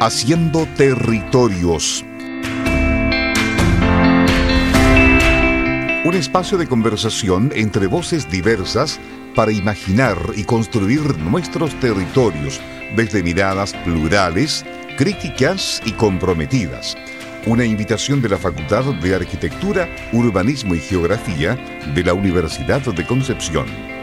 Haciendo Territorios. Un espacio de conversación entre voces diversas para imaginar y construir nuestros territorios desde miradas plurales, críticas y comprometidas. Una invitación de la Facultad de Arquitectura, Urbanismo y Geografía de la Universidad de Concepción.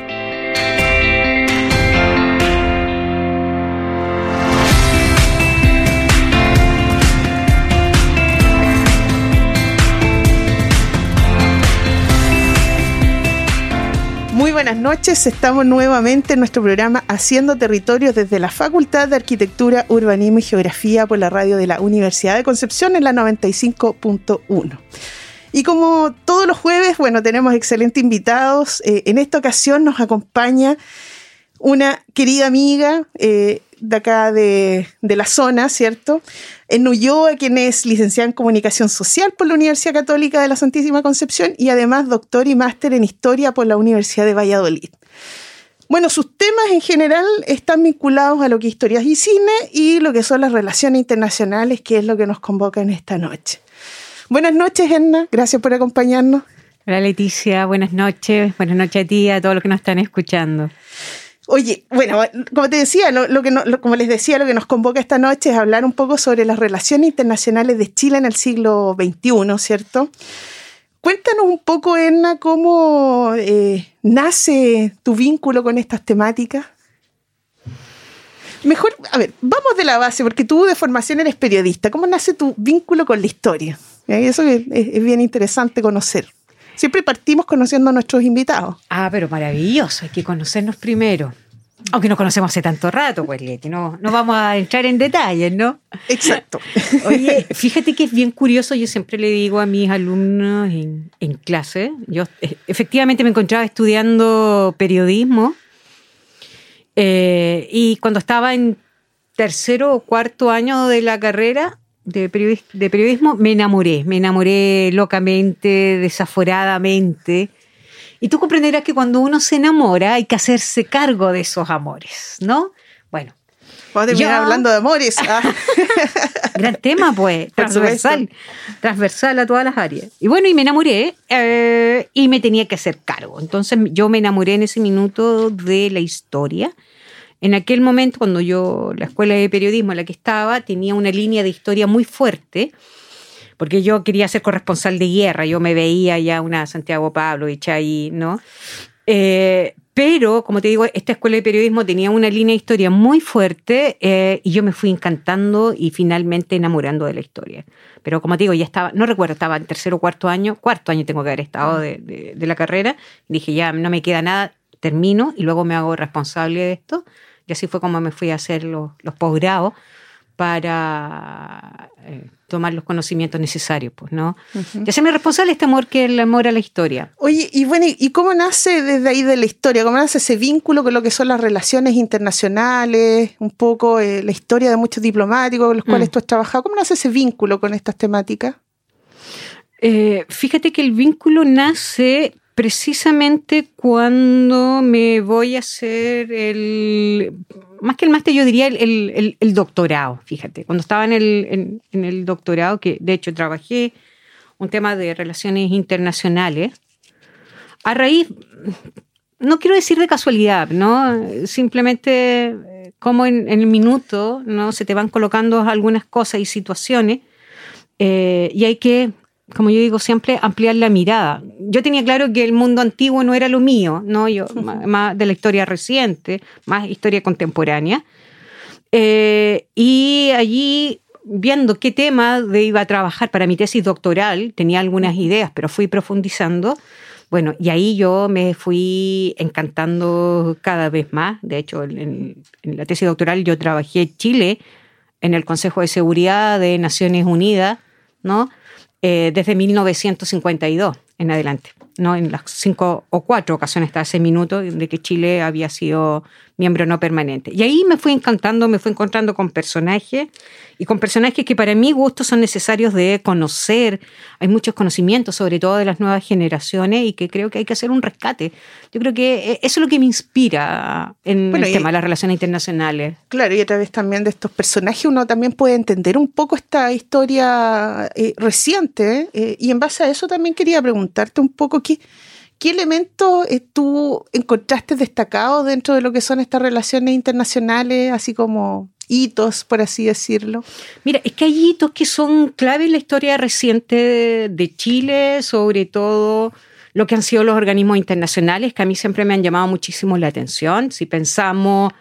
Buenas noches. Estamos nuevamente en nuestro programa Haciendo Territorios desde la Facultad de Arquitectura, Urbanismo y Geografía por la radio de la Universidad de Concepción en la 95.1. Y como todos los jueves, bueno, tenemos excelentes invitados. Eh, en esta ocasión nos acompaña una querida amiga eh, de acá de, la zona, ¿cierto? En Ulloa, quien es licenciada en Comunicación Social por la Universidad Católica de la Santísima Concepción y además doctor y máster en Historia por la Universidad de Valladolid. Bueno, sus temas en general están vinculados a lo que historias y cine y lo que son las relaciones internacionales, que es lo que nos convoca en esta noche. Buenas noches, Enna. Gracias por acompañarnos. Hola, Leticia. Buenas noches. Buenas noches a ti y a todos los que nos están escuchando. Oye, bueno, como te decía, lo, que como les decía, lo que nos convoca esta noche es hablar un poco sobre las relaciones internacionales de Chile en el siglo XXI, ¿cierto? Cuéntanos un poco, Erna, cómo eh, nace tu vínculo con estas temáticas. Mejor, a ver, vamos de la base, porque tú de formación eres periodista. ¿Cómo nace tu vínculo con la historia? Eso es bien interesante conocer. Siempre partimos conociendo a nuestros invitados. Ah, pero maravilloso, hay que conocernos primero. Aunque nos conocemos hace tanto rato, pues Leti, no, no vamos a entrar en detalles, ¿no? Exacto. Oye, fíjate que es bien curioso, yo siempre le digo a mis alumnos en, en clase, yo eh, efectivamente me encontraba estudiando periodismo eh, y cuando estaba en tercero o cuarto año de la carrera, de, periodismo, me enamoré, me enamoré locamente, desaforadamente. Y tú comprenderás que cuando uno se enamora hay que hacerse cargo de esos amores, ¿no? Bueno. Vamos a hablando de amores. Ah. Gran tema, pues, transversal, transversal a todas las áreas. Y bueno, y me enamoré eh, y me tenía que hacer cargo. Entonces yo me enamoré en ese minuto de la historia en aquel momento, cuando yo, la escuela de periodismo en la que estaba, tenía una línea de historia muy fuerte, porque yo quería ser corresponsal de guerra, yo me veía ya una Santiago Pablo y ahí, ¿no? Eh, pero, como te digo, esta escuela de periodismo tenía una línea de historia muy fuerte eh, y yo me fui encantando y finalmente enamorando de la historia. Pero como te digo, ya estaba, no recuerdo, estaba en tercero o cuarto año, cuarto año tengo que haber estado de, de la carrera. Dije, ya no me queda nada, termino y luego me hago responsable de esto. Y así fue como me fui a hacer los, los posgrados para eh, tomar los conocimientos necesarios, pues, ¿no? Y hacerme responsable este amor que es el amor a la historia. Oye, y bueno, ¿y cómo nace desde ahí de la historia? ¿Cómo nace ese vínculo con lo que son las relaciones internacionales, un poco eh, la historia de muchos diplomáticos con los cuales mm. tú has trabajado? ¿Cómo nace ese vínculo con estas temáticas? Eh, fíjate que el vínculo nace precisamente cuando me voy a hacer el, más que el máster, yo diría el, doctorado, fíjate, cuando estaba en el, en, el doctorado, que de hecho trabajé un tema de relaciones internacionales, a raíz, no quiero decir de casualidad, ¿no? Simplemente eh, como en, el minuto, ¿no? Se te van colocando algunas cosas y situaciones eh, y hay que como yo digo siempre, ampliar la mirada. Yo tenía claro que el mundo antiguo no era lo mío, ¿no? Yo, más de la historia reciente, más historia contemporánea. Eh, y allí, viendo qué tema de iba a trabajar para mi tesis doctoral, tenía algunas ideas, pero fui profundizando. Bueno, y ahí yo me fui encantando cada vez más. De hecho, en, en la tesis doctoral yo trabajé en Chile en el Consejo de Seguridad de Naciones Unidas, ¿no? Eh, desde 1952 en adelante, ¿no? en las cinco o cuatro ocasiones hasta ese minuto de que Chile había sido miembro no permanente. Y ahí me fui encantando, me fui encontrando con personajes y con personajes que para mi gusto son necesarios de conocer. Hay muchos conocimientos, sobre todo de las nuevas generaciones, y que creo que hay que hacer un rescate. Yo creo que eh, eso es lo que me inspira en el tema de las relaciones internacionales. Claro, y a través también de estos personajes uno también puede entender un poco esta historia eh, reciente. Eh, y en base a eso también quería preguntarte un poco qué ¿Qué elementos eh, tú encontraste destacados dentro de lo que son estas relaciones internacionales, así como hitos, por así decirlo? Mira, es que hay hitos que son clave en la historia reciente de Chile, sobre todo lo que han sido los organismos internacionales, que a mí siempre me han llamado muchísimo la atención. Si pensamos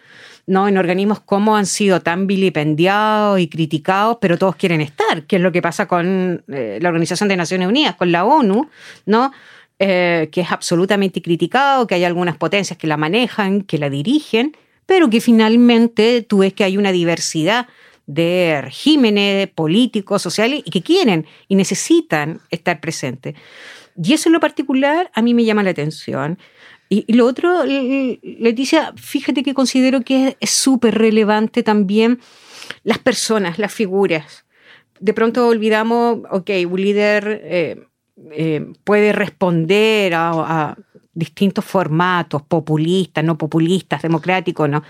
¿no? en organismos como han sido tan vilipendiados y criticados, pero todos quieren estar, que es lo que pasa con eh, la Organización de Naciones Unidas, con la ONU, ¿no? Eh, que es absolutamente criticado, que hay algunas potencias que la manejan, que la dirigen, pero que finalmente tú ves que hay una diversidad de regímenes políticos, sociales, y que quieren y necesitan estar presentes. Y eso en lo particular a mí me llama la atención. Y, lo otro, Leticia, fíjate que considero que es súper relevante también las personas, las figuras. De pronto olvidamos, ok, un líder eh, eh, puede responder a, distintos formatos, populistas, no populistas, democráticos, ¿no?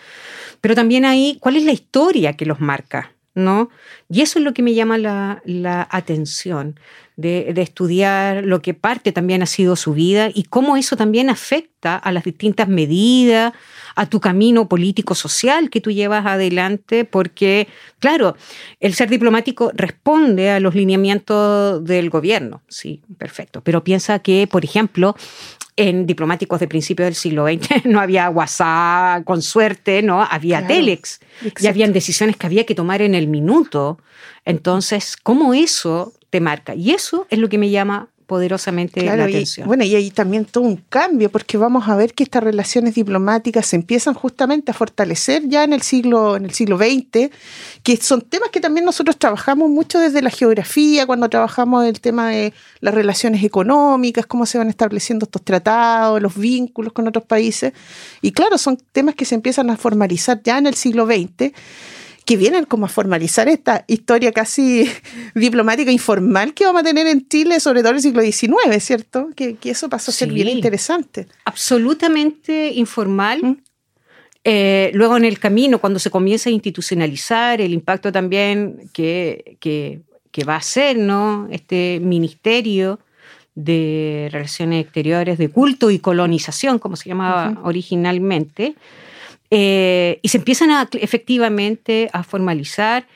Pero también ahí, ¿cuál es la historia que los marca? ¿No? Y eso es lo que me llama la, atención, de, de, estudiar lo que parte también ha sido su vida y cómo eso también afecta a las distintas medidas, a tu camino político-social que tú llevas adelante, porque, claro, el ser diplomático responde a los lineamientos del gobierno, sí, perfecto, pero piensa que, por ejemplo, en diplomáticos de principios del siglo XX no había WhatsApp, con suerte, ¿no? Había Telex y habían decisiones que había que tomar en el minuto. Entonces, ¿cómo eso te marca? Y eso es lo que me llama poderosamente la atención. bueno, y hay también todo un cambio, porque vamos a ver que estas relaciones diplomáticas se empiezan justamente a fortalecer ya en el siglo, en el siglo XX, que son temas que también nosotros trabajamos mucho desde la geografía, cuando trabajamos el tema de las relaciones económicas, cómo se van estableciendo estos tratados, los vínculos con otros países. Y claro, son temas que se empiezan a formalizar ya en el siglo XX que vienen como a formalizar esta historia casi diplomática informal que vamos a tener en Chile, sobre todo en el siglo XIX, ¿cierto? Que, eso pasó a ser bien interesante. Absolutamente informal. ¿Mm? Eh, luego en el camino, cuando se comienza a institucionalizar, el impacto también que, que, va a ser ¿no? este ministerio de Relaciones Exteriores, de culto y colonización, como se llamaba originalmente, eh, y se empiezan a, efectivamente a formalizar.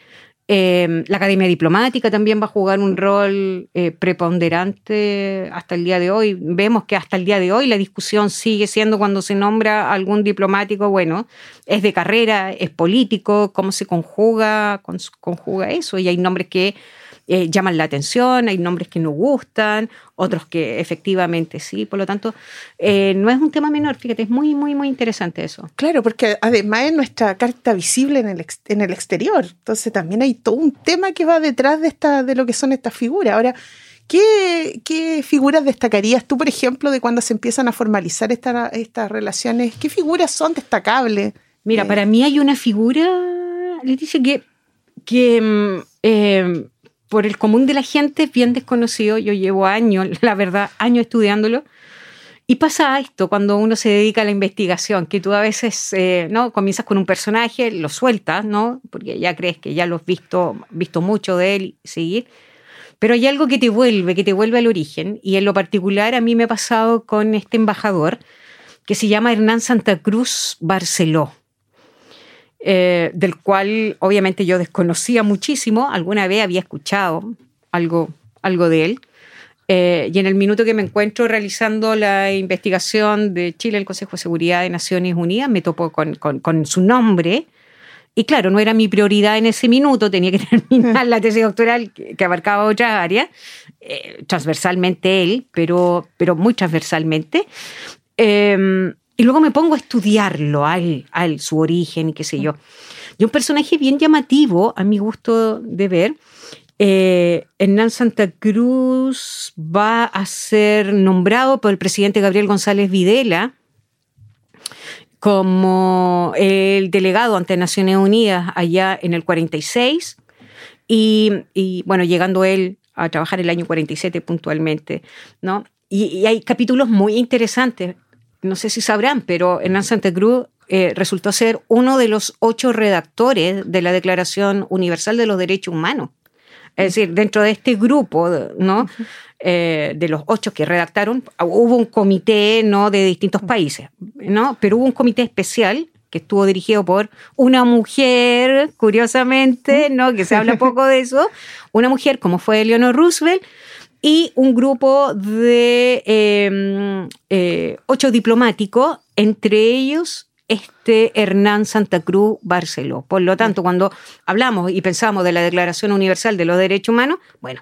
Eh, la Academia Diplomática también va a jugar un rol eh, preponderante hasta el día de hoy. Vemos que hasta el día de hoy la discusión sigue siendo cuando se nombra algún diplomático, bueno, es de carrera, es político, cómo se conjuga, conjuga eso. Y hay nombres que eh, llaman la atención, hay nombres que no gustan, otros que efectivamente sí. Por lo tanto, eh, no es un tema menor, fíjate, es muy, muy, muy interesante eso. Claro, porque además es nuestra carta visible en el, en el exterior. Entonces también hay todo un tema que va detrás de, esta, de lo que son estas figuras. Ahora, ¿Qué, ¿Qué, figuras destacarías tú, por ejemplo, de cuando se empiezan a formalizar estas relaciones? ¿Qué figuras son destacables? Mira, eh, para mí hay una figura, Leticia, que, que mm, por el común de la gente es bien desconocido. Yo llevo años, la verdad, años estudiándolo. Y pasa esto cuando uno se dedica a la investigación, que tú a veces eh, no comienzas con un personaje, lo sueltas, ¿no? Porque ya crees que ya lo has visto, visto mucho de él y seguir. Pero hay algo que te vuelve, que te vuelve al origen. Y en lo particular a mí me ha pasado con este embajador que se llama Hernán Santa Cruz Barceló. Eh, del cual obviamente yo desconocía muchísimo, alguna vez había escuchado algo, algo de él. Eh, y en el minuto que me encuentro realizando la investigación de Chile, el Consejo de Seguridad de Naciones Unidas, me topo con, con, su nombre. Y claro, no era mi prioridad en ese minuto, tenía que terminar la tesis doctoral que, abarcaba otra área, eh, transversalmente él, pero, pero muy transversalmente. Y luego me pongo a estudiarlo, a él, su origen y qué sé yo. Y un personaje bien llamativo, a mi gusto de ver, eh, Hernán Santa Cruz va a ser nombrado por el presidente Gabriel González Videla como el delegado ante Naciones Unidas allá en el 46 y, bueno, llegando él a trabajar el año 47 puntualmente, ¿no? Y, hay capítulos muy interesantes, no sé si sabrán, pero Hernán Santa Cruz eh, resultó ser uno de los ocho redactores de la Declaración Universal de los Derechos Humanos. Es decir, dentro de este grupo, ¿no? Eh, de los ocho que redactaron, hubo un comité, ¿no? De distintos países, ¿no? Pero hubo un comité especial que estuvo dirigido por una mujer, curiosamente, ¿no? Que se habla poco de eso, una mujer como fue Eleanor Roosevelt, y un grupo de em, eh, ocho diplomáticos, entre ellos este Hernán Santa Cruz Barceló. Por lo tanto, cuando hablamos y pensamos de la Declaración Universal de los Derechos Humanos, bueno,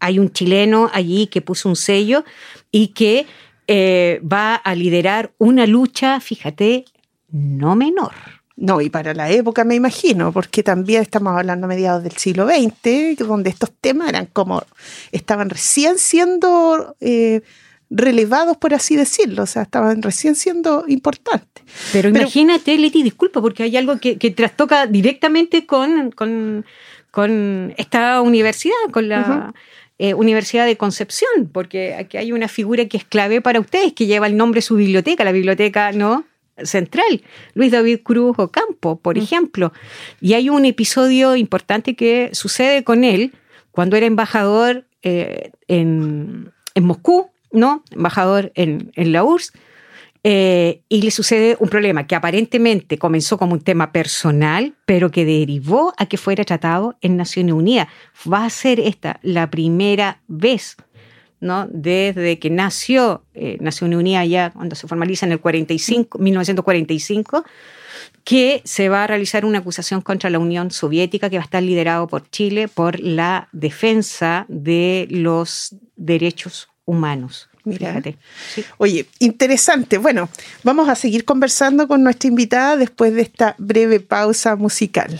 hay un chileno allí que puso un sello y que eh, va a liderar una lucha, fíjate, no menor. No, y para la época me imagino, porque también estamos hablando a mediados del siglo XX, donde estos temas eran como, estaban recién siendo eh, relevados, por así decirlo, o sea, estaban recién siendo importantes. Pero, imagínate, Leti, disculpa, porque hay algo que, trastoca directamente con, con, esta universidad, con la... Eh, universidad de Concepción, porque aquí hay una figura que es clave para ustedes, que lleva el nombre de su biblioteca, la biblioteca, ¿no? Central, Luis David Cruz Ocampo, por mm. ejemplo. Y hay un episodio importante que sucede con él cuando era embajador eh, en, Moscú, ¿no? Embajador en, la URSS. Eh, y le sucede un problema que aparentemente comenzó como un tema personal, pero que derivó a que fuera tratado en Naciones Unidas. Va a ser esta la primera vez desde que nació eh, Naciones Unidas ya cuando se formaliza en el 45, 1945, que se va a realizar una acusación contra la Unión Soviética que va a estar liderado por Chile por la defensa de los derechos humanos. Fíjate. Oye, interesante. Bueno, vamos a seguir conversando con nuestra invitada después de esta breve pausa musical.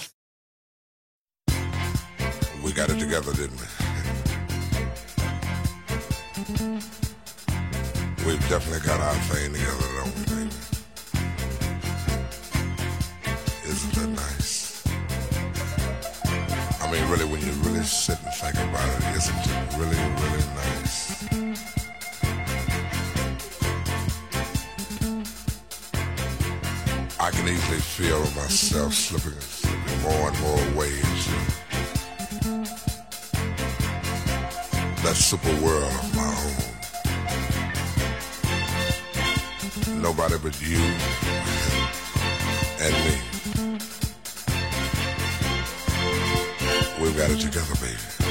We got it together, didn't we? We've definitely got our thing together, don't we, baby? Isn't that nice? I mean, really, when you really sit and think about it, isn't it really, really nice? I can easily feel myself slipping, slipping more and more ways. That super world of my own. Nobody but you and me. We've got it together, baby.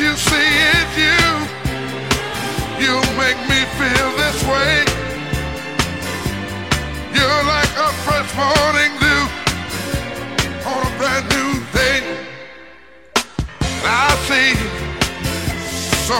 you see it, you. You make me feel this way. You're like a fresh morning dew on a brand new day. I see so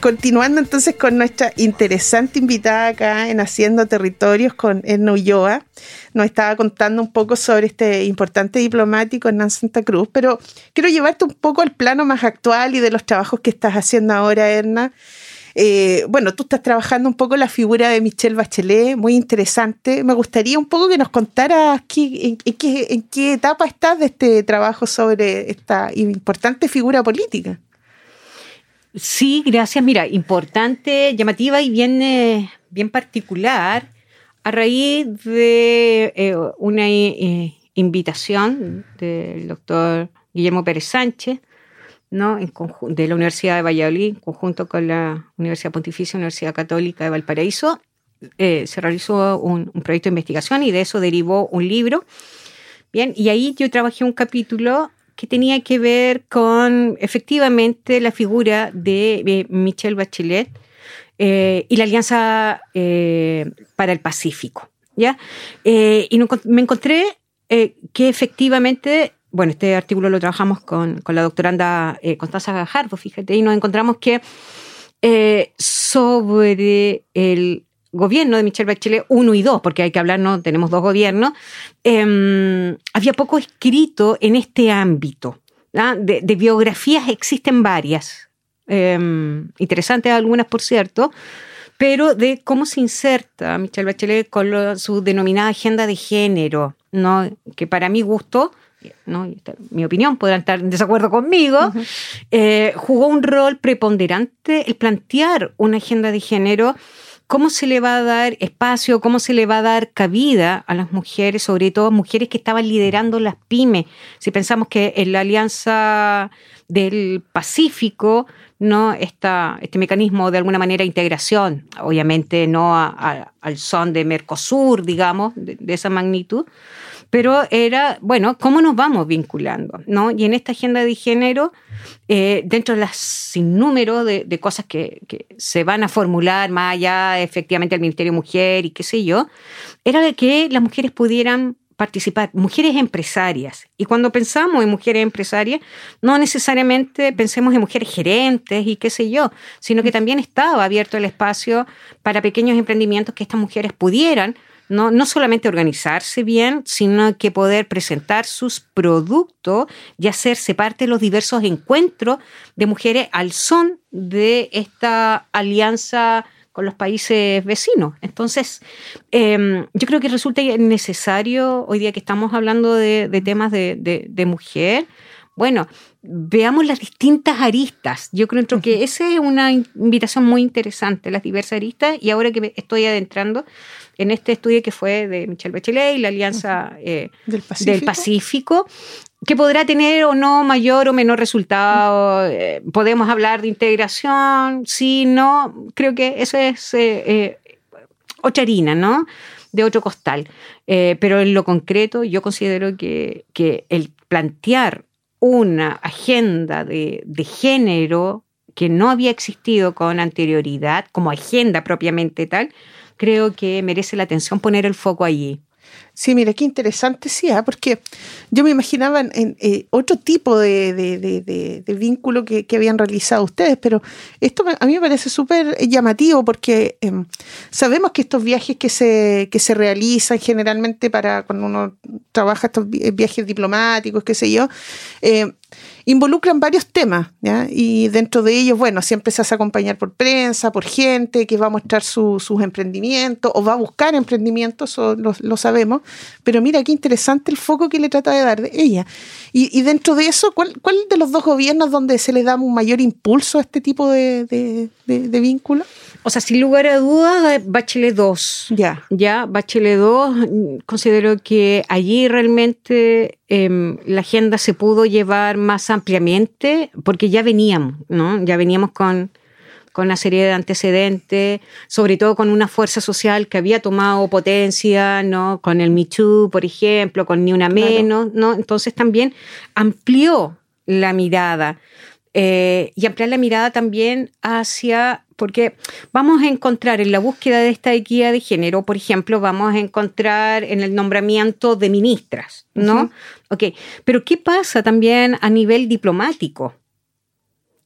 Continuando entonces con nuestra interesante invitada acá en Haciendo Territorios con Edna Ulloa. Nos estaba contando un poco sobre este importante diplomático Hernán Santa Cruz, pero quiero llevarte un poco al plano más actual y de los trabajos que estás haciendo ahora, Erna. Eh, bueno, tú estás trabajando un poco la figura de Michelle Bachelet, muy interesante. Me gustaría un poco que nos contaras qué, en qué etapa estás de este trabajo sobre esta importante figura política. Sí, gracias. Mira, importante, llamativa y bien, eh, bien particular a raíz de eh, una eh, invitación del doctor Guillermo Pérez Sánchez, ¿no? De la Universidad de Valladolid, en conjunto con la Universidad Pontificia Universidad Católica de Valparaíso. se realizó un proyecto de investigación y de eso derivó un libro. Bien, y ahí yo trabajé un capítulo que tenía que ver con efectivamente la figura de eh, Michelle Bachelet eh, y la Alianza eh, para el Pacífico. ¿ya? Y me encontré que efectivamente, bueno, este artículo lo trabajamos con, con la doctoranda Constanza Gajardo, fíjate, y nos encontramos que sobre el gobierno de Michelle Bachelet 1 y 2, porque hay que hablar, no tenemos dos gobiernos, eh, había poco escrito en este ámbito. ¿ah? De, de biografías existen varias, eh, interesantes algunas, por cierto, pero de cómo se inserta Michelle Bachelet con lo- su denominada agenda de género, ¿no? que para mi gusto, ¿no? Mi opinión, podrán estar en desacuerdo conmigo, eh, jugó un rol preponderante el plantear una agenda de género, cómo se le va a dar espacio, cómo se le va a dar cabida a las mujeres, sobre todo mujeres que estaban liderando las pymes. Si pensamos que en la Alianza del Pacífico, ¿no? Esta, este mecanismo de alguna manera de integración, obviamente no a- al son de Mercosur, digamos, de esa magnitud, pero era, bueno, ¿cómo nos vamos vinculando? ¿no? Y en esta agenda de género, eh, dentro de las sinnúmero de, cosas que, que se van a formular más allá efectivamente del Ministerio de Mujer y qué sé yo, era que las mujeres pudieran participar, mujeres empresarias. Y cuando pensamos en mujeres empresarias, no necesariamente pensemos en mujeres gerentes y qué sé yo, sino que también estaba abierto el espacio para pequeños emprendimientos que estas mujeres pudieran no, no solamente organizarse bien, sino que poder presentar sus productos y hacerse parte de los diversos encuentros de mujeres al son de esta alianza con los países vecinos. Entonces, eh, yo creo que resulta necesario, hoy día que estamos hablando de, de temas de, de, de mujer, bueno, veamos las distintas aristas. Yo creo que esa es una invitación muy interesante, las diversas aristas, y ahora que me estoy adentrando en este estudio que fue de Michelle Bachelet y la Alianza eh, ¿Del Pacífico? del Pacífico, que podrá tener o no mayor o menor resultado. eh, podemos hablar de integración, sí, no. Creo que eso es eh, eh, otra harina, ¿no? De otro costal. Pero en lo concreto, yo considero que, que el plantear una agenda de, de género que no había existido con anterioridad, como agenda propiamente tal, creo que merece la atención poner el foco allí. Sí, mira, qué interesante, sí, ¿ah? porque yo me imaginaba en, eh, otro tipo de, de, de, vínculo que, habían realizado ustedes, pero esto a mí me parece súper llamativo porque eh, sabemos que estos viajes que se, que se realizan generalmente para cuando uno trabaja estos viajes diplomáticos, qué sé yo, eh, involucran varios temas, ¿ya? Y dentro de ellos, bueno, siempre se hace acompañar por prensa, por gente que va a mostrar su, sus emprendimientos o va a buscar emprendimientos, lo, lo, sabemos. Pero mira qué interesante el foco que le trata de dar de ella. Y, y dentro de eso, ¿cuál, ¿cuál de los dos gobiernos donde se le da un mayor impulso a este tipo de, de, de, de vínculo? O sea, sin lugar a dudas, Bachelet 2. Ya. Ya, Bachelet 2, mm, considero que allí realmente em, la agenda se pudo llevar más ampliamente porque ya veníamos, ¿no? Ya veníamos con, con una serie de antecedentes, sobre todo con una fuerza social que había tomado potencia, ¿no? Con el Me Too, por ejemplo, con Ni Una Claro. Menos, ¿no? Entonces también amplió la mirada eh, y ampliar la mirada también hacia, porque vamos a encontrar en la búsqueda de esta equidad de género, por ejemplo, vamos a encontrar en el nombramiento de ministras, ¿no? Ok, pero ¿qué pasa también a nivel diplomático?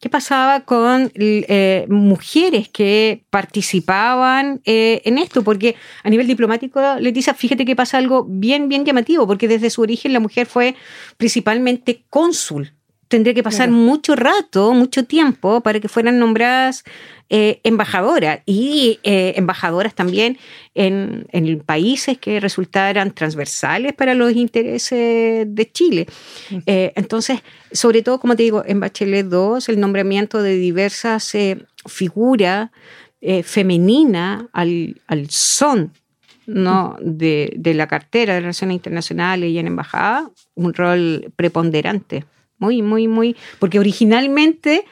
¿Qué pasaba con eh, mujeres que participaban eh, en esto? Porque a nivel diplomático, Leticia, fíjate que pasa algo bien, bien llamativo, porque desde su origen la mujer fue principalmente cónsul. Tendría que pasar Claro. mucho rato, mucho tiempo para que fueran nombradas eh, embajadoras y eh, embajadoras también en, en países que resultaran transversales para los intereses de Chile. Eh, entonces, sobre todo, como te digo, en Bachelet 2, el nombramiento de diversas eh, figuras femeninas al, al son ¿no? de, de la cartera de Relaciones Internacionales y en embajada, un rol preponderante. Muy, muy, muy. Porque originalmente,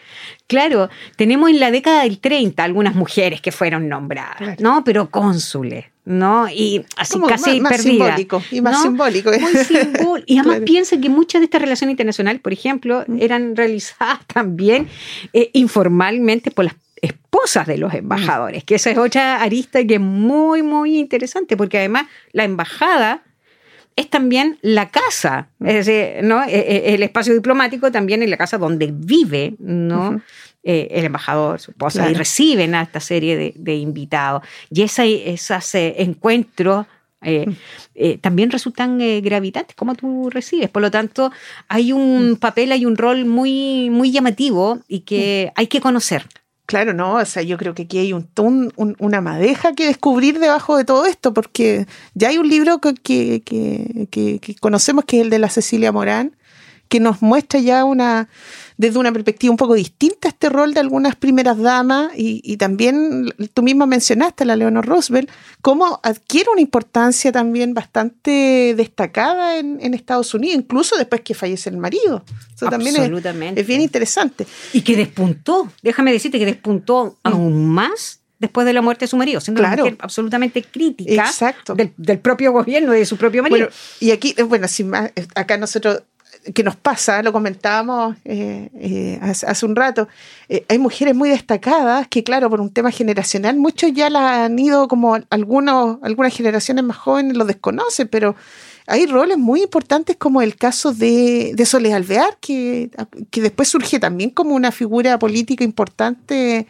claro, tenemos en la década del 30 algunas mujeres que fueron nombradas, Claro. ¿no? Pero cónsules, ¿no? Y así Como casi más, más perdidas. simbólico y más ¿no? simbólico. Muy simbólico. Y además Claro. piensa que muchas de estas relaciones internacionales, por ejemplo, eran realizadas también eh, informalmente por las esposas de los embajadores, que esa es otra arista que es muy, muy interesante, porque además la embajada es también la casa, es decir, ¿no? Eh, eh, el espacio diplomático también es la casa donde vive ¿no? Eh, el embajador, su esposa, y reciben a esta serie de, de invitados. Y esos eh, encuentros eh, eh, también resultan eh, gravitantes, como tú recibes. Por lo tanto, hay un papel, hay un rol muy, muy llamativo y que hay que conocer. Claro, no, o sea, yo creo que aquí hay un, un- un- una madeja que descubrir debajo de todo esto, porque ya hay un libro que- que- que conocemos que es el de la Cecilia Morán, que nos muestra ya una, desde una perspectiva un poco distinta este rol de algunas primeras damas, y, y también tú misma mencionaste a la Leonor Roosevelt, cómo adquiere una importancia también bastante destacada en, en Estados Unidos, incluso después que fallece el marido. Eso también es, Absolutamente. es bien interesante. Y que despuntó, déjame decirte que despuntó aún más después de la muerte de su marido, siendo Claro. una mujer absolutamente crítica Exacto. del, del propio gobierno y de su propio marido. Bueno, y aquí, eh, bueno, sin más, eh, acá nosotros, ¿qué nos pasa? Lo comentábamos eh, eh, hace, un rato. Eh, hay mujeres muy destacadas que, claro, por un tema generacional, muchos ya la han ido como algunos, algunas generaciones más jóvenes lo desconocen, pero hay roles muy importantes como el caso de, de Alvear, que, que después surge también como una figura política importante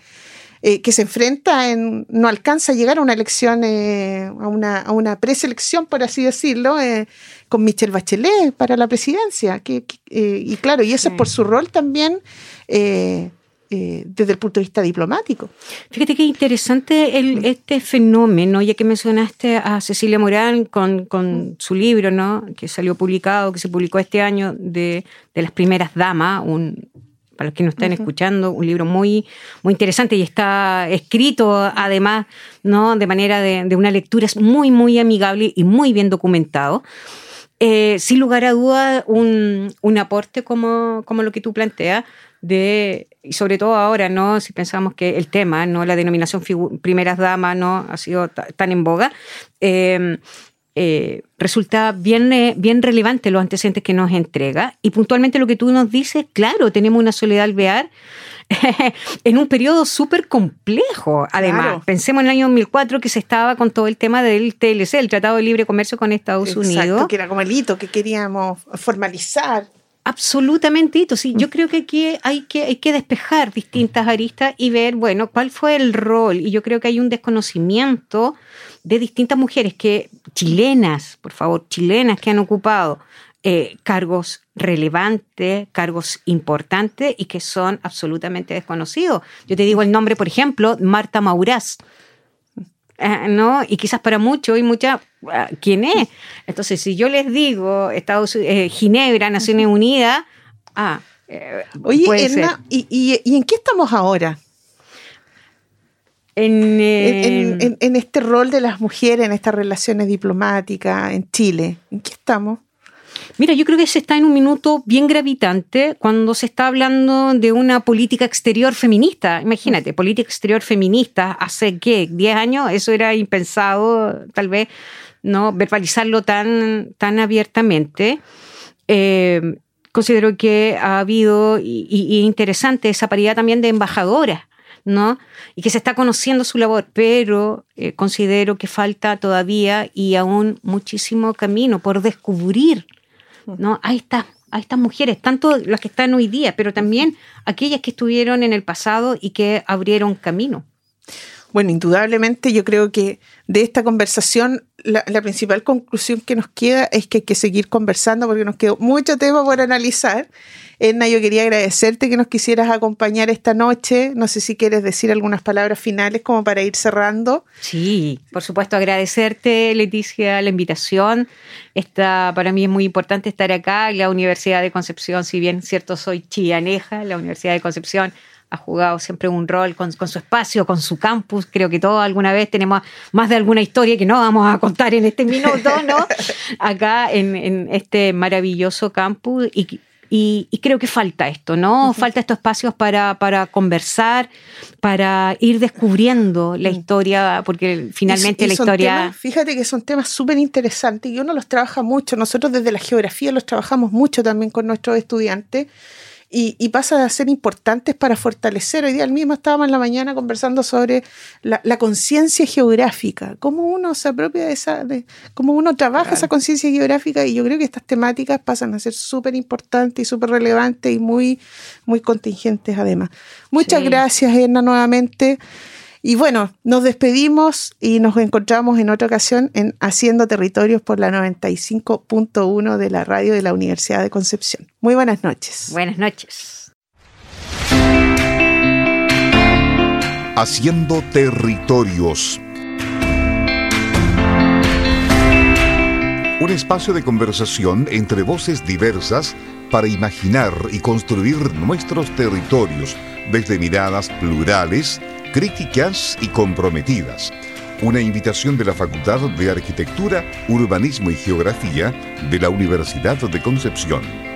eh, que se enfrenta en, no alcanza a llegar a una elección, eh, a, una, a una preselección, por así decirlo, eh, con Michelle Bachelet para la presidencia. Que, que, eh, y claro, y eso es por su rol también eh, eh, desde el punto de vista diplomático. Fíjate qué interesante el, este fenómeno, ya que mencionaste a Cecilia Morán con, con su libro, ¿no? que salió publicado, que se publicó este año, de, de las primeras damas, un, para los que nos están escuchando, un libro muy, muy interesante y está escrito además ¿no? de manera de, de una lectura muy, muy amigable y muy bien documentado. Eh, sin lugar a duda, un, un aporte como, como lo que tú planteas, de, y sobre todo ahora, ¿no? Si pensamos que el tema, ¿no? La denominación primeras damas, ¿no? Ha sido ta- tan en boga. eh, eh, resulta bien, eh, bien relevante los antecedentes que nos entrega. Y puntualmente lo que tú nos dices, claro, tenemos una Soledad Alvear en un periodo súper complejo. Además, Claro. pensemos en el año 2004 que se estaba con todo el tema del TLC, el Tratado de Libre Comercio con Estados Exacto, Unidos. que era como el hito que queríamos formalizar. Absolutamente, Hito. Sí, yo creo que aquí hay que, hay que despejar distintas aristas y ver, bueno, cuál fue el rol. Y yo creo que hay un desconocimiento de distintas mujeres que, chilenas, por favor, chilenas que han ocupado eh, cargos relevantes, cargos importantes y que son absolutamente desconocidos. Yo te digo el nombre, por ejemplo, Marta Maurás. eh, ¿no? Y quizás para muchos y muchas, ah, ¿quién es? Entonces, si yo les digo Estados eh, Ginebra, Naciones Unidas, ah, eh, Oye, puede ser. ¿y, y, y en qué estamos ahora? En, eh, En, en- en este rol de las mujeres, en estas relaciones diplomáticas en Chile. ¿En qué estamos? Mira, yo creo que se está en un minuto bien gravitante cuando se está hablando de una política exterior feminista. Imagínate, política exterior feminista hace qué, 10 años, eso era impensado, tal vez, no verbalizarlo tan, tan abiertamente. Eh, considero que ha habido, y, y- interesante, esa paridad también de embajadoras. ¿no? Y que se está conociendo su labor, pero eh, considero que falta todavía y aún muchísimo camino por descubrir, ¿no? A estas, a estas mujeres, tanto las que están hoy día, pero también aquellas que estuvieron en el pasado y que abrieron camino. Bueno, indudablemente yo creo que de esta conversación la, la principal conclusión que nos queda es que hay que seguir conversando porque nos quedó mucho tema por analizar. Edna, yo quería agradecerte que nos quisieras acompañar esta noche. No sé si quieres decir algunas palabras finales como para ir cerrando. Sí, por supuesto, agradecerte, Leticia, la invitación. Esta, para mí es muy importante estar acá. La Universidad de Concepción, si bien cierto soy chianeja, la Universidad de Concepción ha jugado siempre un rol con, con, su espacio, con su campus. Creo que todos alguna vez tenemos más de alguna historia que no vamos a contar en este minuto, ¿no? Acá en, en este maravilloso campus. Y, y, y, creo que falta esto, ¿no? Uh -huh. Falta estos espacios para, para conversar, para ir descubriendo la historia, porque finalmente y, y la historia... Temas, fíjate que son temas súper interesantes y uno los trabaja mucho. Nosotros desde la geografía los trabajamos mucho también con nuestros estudiantes. Y, y, pasan a ser importantes para fortalecer. Hoy día mismo estábamos en la mañana conversando sobre la, la conciencia geográfica, cómo uno se apropia de esa, de, cómo uno trabaja claro. esa conciencia geográfica y yo creo que estas temáticas pasan a ser súper importantes y súper relevantes y muy, muy contingentes además. Muchas sí. gracias, Edna, nuevamente. Y bueno, nos despedimos y nos encontramos en otra ocasión en Haciendo Territorios por la 95.1 de la radio de la Universidad de Concepción. Muy buenas noches. Buenas noches. Haciendo Territorios. Un espacio de conversación entre voces diversas para imaginar y construir nuestros territorios desde miradas plurales, críticas y comprometidas. Una invitación de la Facultad de Arquitectura, Urbanismo y Geografía de la Universidad de Concepción.